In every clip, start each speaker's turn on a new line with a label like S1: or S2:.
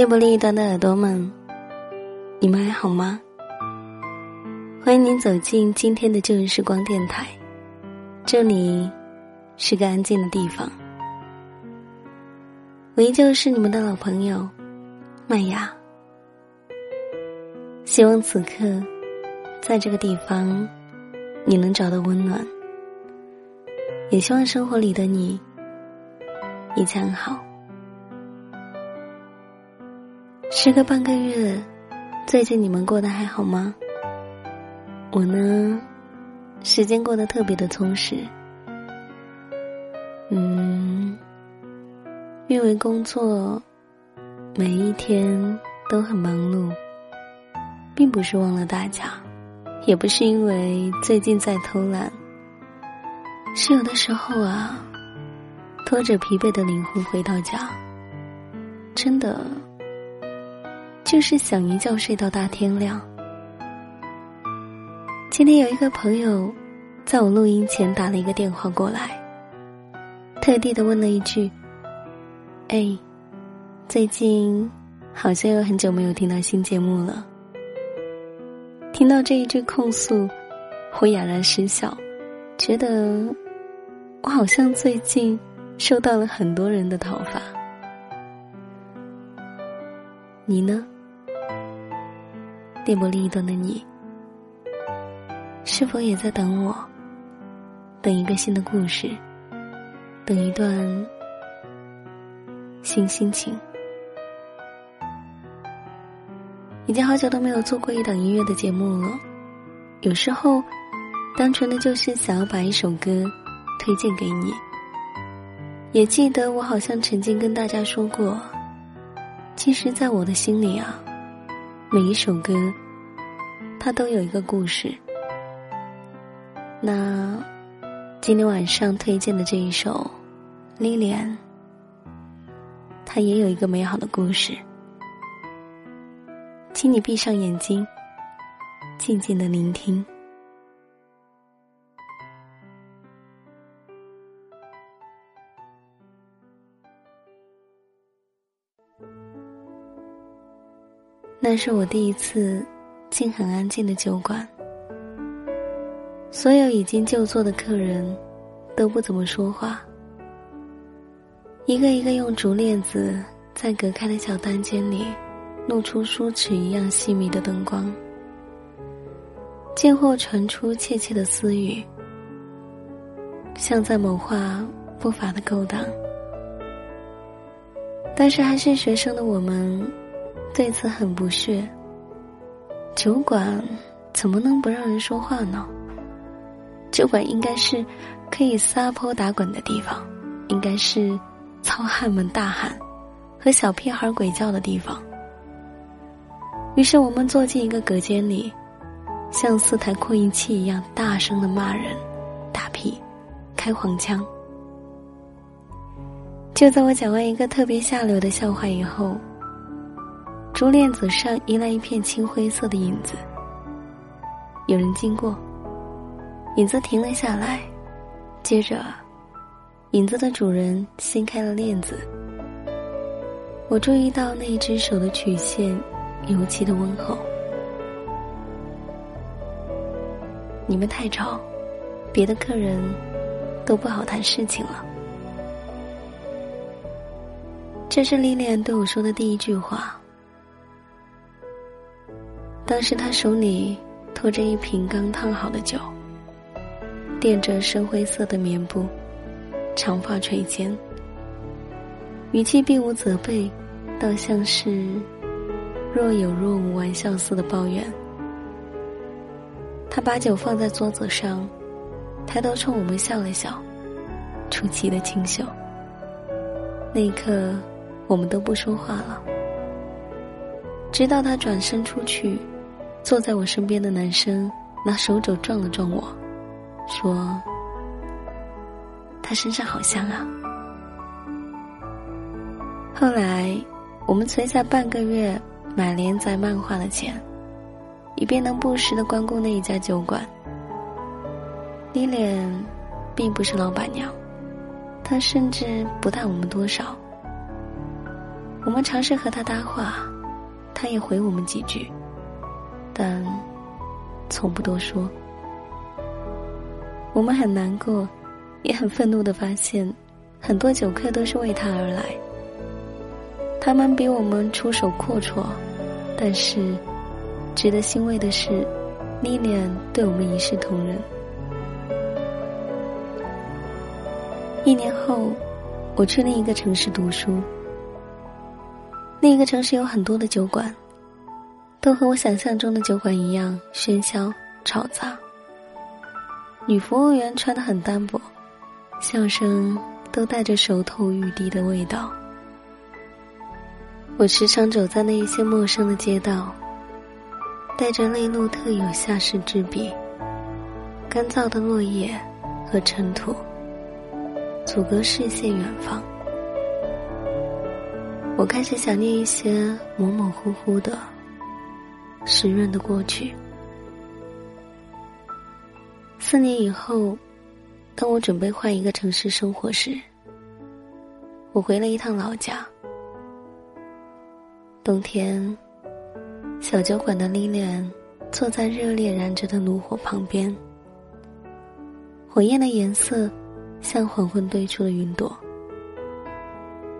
S1: 电波另一端的耳朵们，你们还好吗？欢迎您走进今天的旧日时光电台，这里是个安静的地方。我依旧是你们的老朋友麦芽。希望此刻在这个地方你能找到温暖，也希望生活里的你一切安好。时隔半个月，最近你们过得还好吗？我呢，时间过得特别的充实。嗯，因为工作，每一天都很忙碌，并不是忘了大家，也不是因为最近在偷懒，是有的时候啊，拖着疲惫的灵魂回到家，真的就是想一觉睡到大天亮。今天有一个朋友，在我录音前打了一个电话过来，特地的问了一句：“哎，最近好像有很久没有听到新节目了。”听到这一句控诉，我哑然失笑，觉得我好像最近受到了很多人的讨伐。你呢？电波另一端的你。是否也在等我？等一个新的故事，等一段新心情。已经好久都没有做过一档音乐的节目了。有时候，单纯的就是想要把一首歌推荐给你。也记得我好像曾经跟大家说过，其实，在我的心里啊，每一首歌，它都有一个故事。那今天晚上推荐的这一首《Lilian》，它也有一个美好的故事，请你闭上眼睛，静静的聆听。那是我第一次进很安静的酒馆。所有已经就座的客人，都不怎么说话。一个一个用竹链子在隔开的小单间里，露出梳齿一样细密的灯光。间或传出窃窃的私语，像在谋划不法的勾当。但是还是学生的我们，对此很不屑。酒馆怎么能不让人说话呢？酒馆应该是可以撒泼打滚的地方，应该是糙汉们大喊和小屁孩鬼叫的地方。于是我们坐进一个隔间里，像四台扩音器一样大声的骂人、打屁、开黄腔。就在我讲完一个特别下流的笑话以后，竹链子上移来一片青灰色的影子。有人经过，影子停了下来，接着，影子的主人掀开了链子。我注意到那一只手的曲线。尤其的温厚。你们太吵，别的客人都不好谈事情了。这是莉莲对我说的第一句话。当时他手里托着一瓶刚烫好的酒，垫着深灰色的棉布，长发垂肩，语气并无责备，倒像是。若有若无，玩笑似的抱怨。他把酒放在桌子上，抬头冲我们笑了笑，出奇的清秀。那一刻，我们都不说话了，直到他转身出去，坐在我身边的男生拿手肘撞了撞我，说：“他身上好香啊。”后来，我们存下半个月。买连载漫画的钱，以便能不时的光顾那一家酒馆。莉莲并不是老板娘，她甚至不带我们多少。我们尝试和她搭话，她也回我们几句，但从不多说。我们很难过，也很愤怒的发现，很多酒客都是为他而来。他们比我们出手阔绰，但是值得欣慰的是，莉莲对我们一视同仁。一年后，我去另一个城市读书。另一个城市有很多的酒馆，都和我想象中的酒馆一样喧嚣吵杂。女服务员穿的很单薄，笑声都带着熟透欲滴的味道。我时常走在那一些陌生的街道，带着内陆特有夏士之笔，干燥的落叶和尘土，阻隔视线远方。我开始想念一些模模糊糊的、湿润的过去。四年以后，当我准备换一个城市生活时，我回了一趟老家。冬天，小酒馆的莉莲坐在热烈燃着的炉火旁边，火焰的颜色像黄昏堆出的云朵。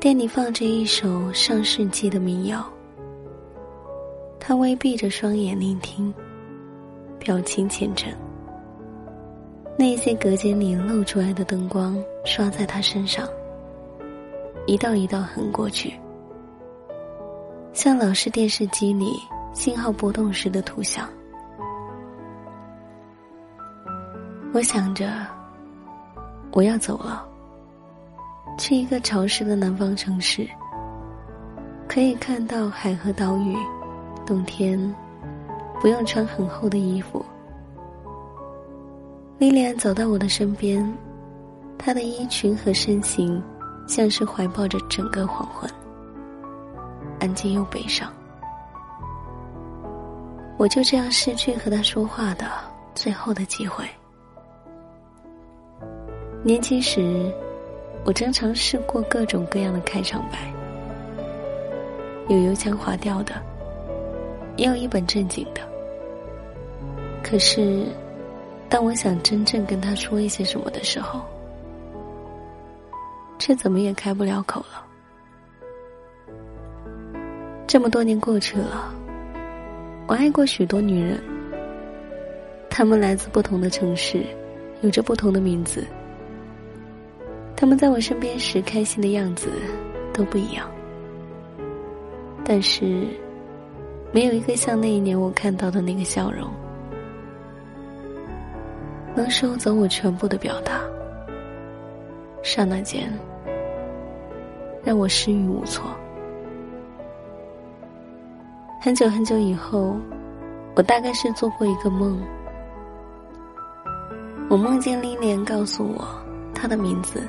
S1: 店里放着一首上世纪的民谣，他微闭着双眼聆听，表情虔诚。那些隔间里露出来的灯光刷在他身上，一道一道横过去。像老式电视机里信号波动时的图像。我想着，我要走了，去一个潮湿的南方城市，可以看到海和岛屿，冬天不用穿很厚的衣服。莉莉安走到我的身边，她的衣裙和身形像是怀抱着整个黄昏。安静又悲伤，我就这样失去和他说话的最后的机会。年轻时，我经常试过各种各样的开场白，有油腔滑调的，也有一本正经的。可是，当我想真正跟他说一些什么的时候，却怎么也开不了口了。这么多年过去了，我爱过许多女人，她们来自不同的城市，有着不同的名字。她们在我身边时开心的样子都不一样，但是没有一个像那一年我看到的那个笑容，能收走我全部的表达。刹那间，让我失语无措。很久很久以后，我大概是做过一个梦，我梦见丽莲告诉我她的名字，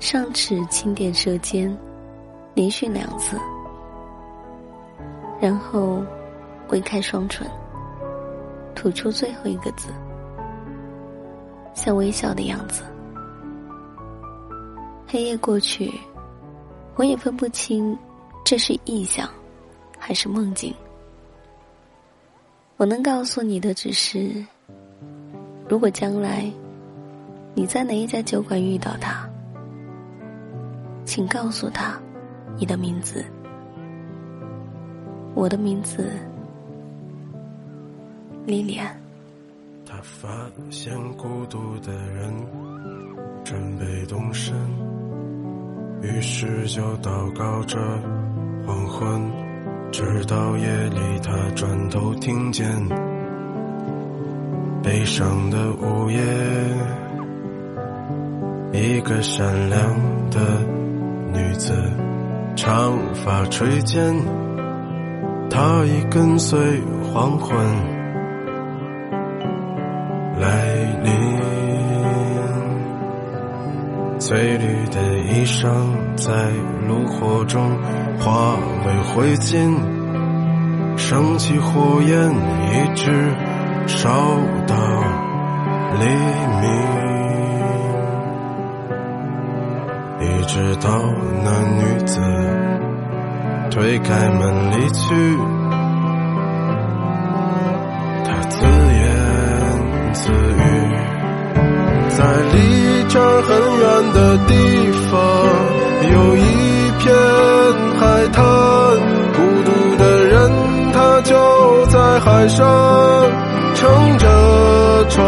S1: 上齿轻点舌尖，连续两次，然后微开双唇，吐出最后一个字，像微笑的样子。黑夜过去，我也分不清。这是臆想，还是梦境？我能告诉你的只是，如果将来你在哪一家酒馆遇到他，请告诉他你的名字，我的名字，莉莉安。
S2: 他发现孤独的人准备动身，于是就祷告着。黄昏，直到夜里，他转头听见悲伤的午夜，一个善良的女子，长发垂肩，她已跟随黄昏来临，翠绿的衣裳在炉火中。化为灰烬，升起火焰，一直烧到黎明，一直到那女子推开门离去，他自言自语，在离这很远的地方有一片。海滩，孤独的人，他就在海上乘着船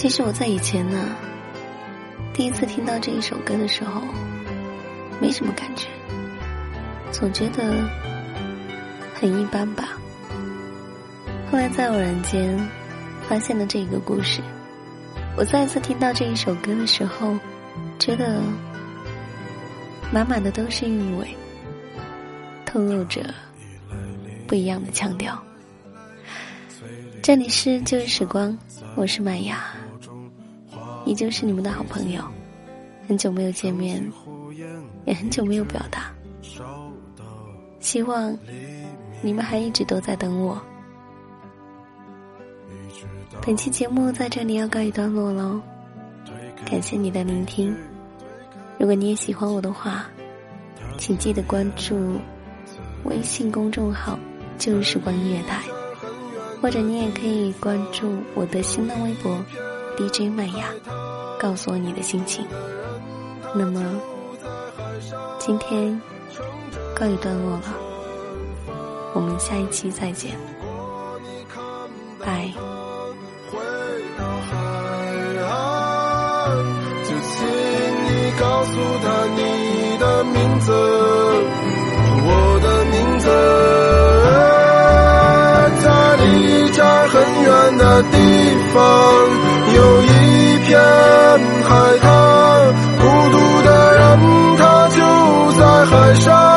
S1: 其实我在以前呢，第一次听到这一首歌的时候，没什么感觉，总觉得很一般吧。后来在偶然间发现了这个故事，我再次听到这一首歌的时候，觉得满满的都是韵味，透露着不一样的腔调。这里是旧日时光，我是麦芽。依旧是你们的好朋友，很久没有见面，也很久没有表达。希望你们还一直都在等我。本期节目在这里要告一段落喽，感谢你的聆听。如果你也喜欢我的话，请记得关注微信公众号“旧时光音乐台”，或者你也可以关注我的新浪微博。DJ 麦芽，告诉我你的心情。那么，今天告一段落了，我们下一期再见，拜。
S2: 就请你告诉他你的名字，我的名字，在离这很远的地方。海滩孤独的人他就在海上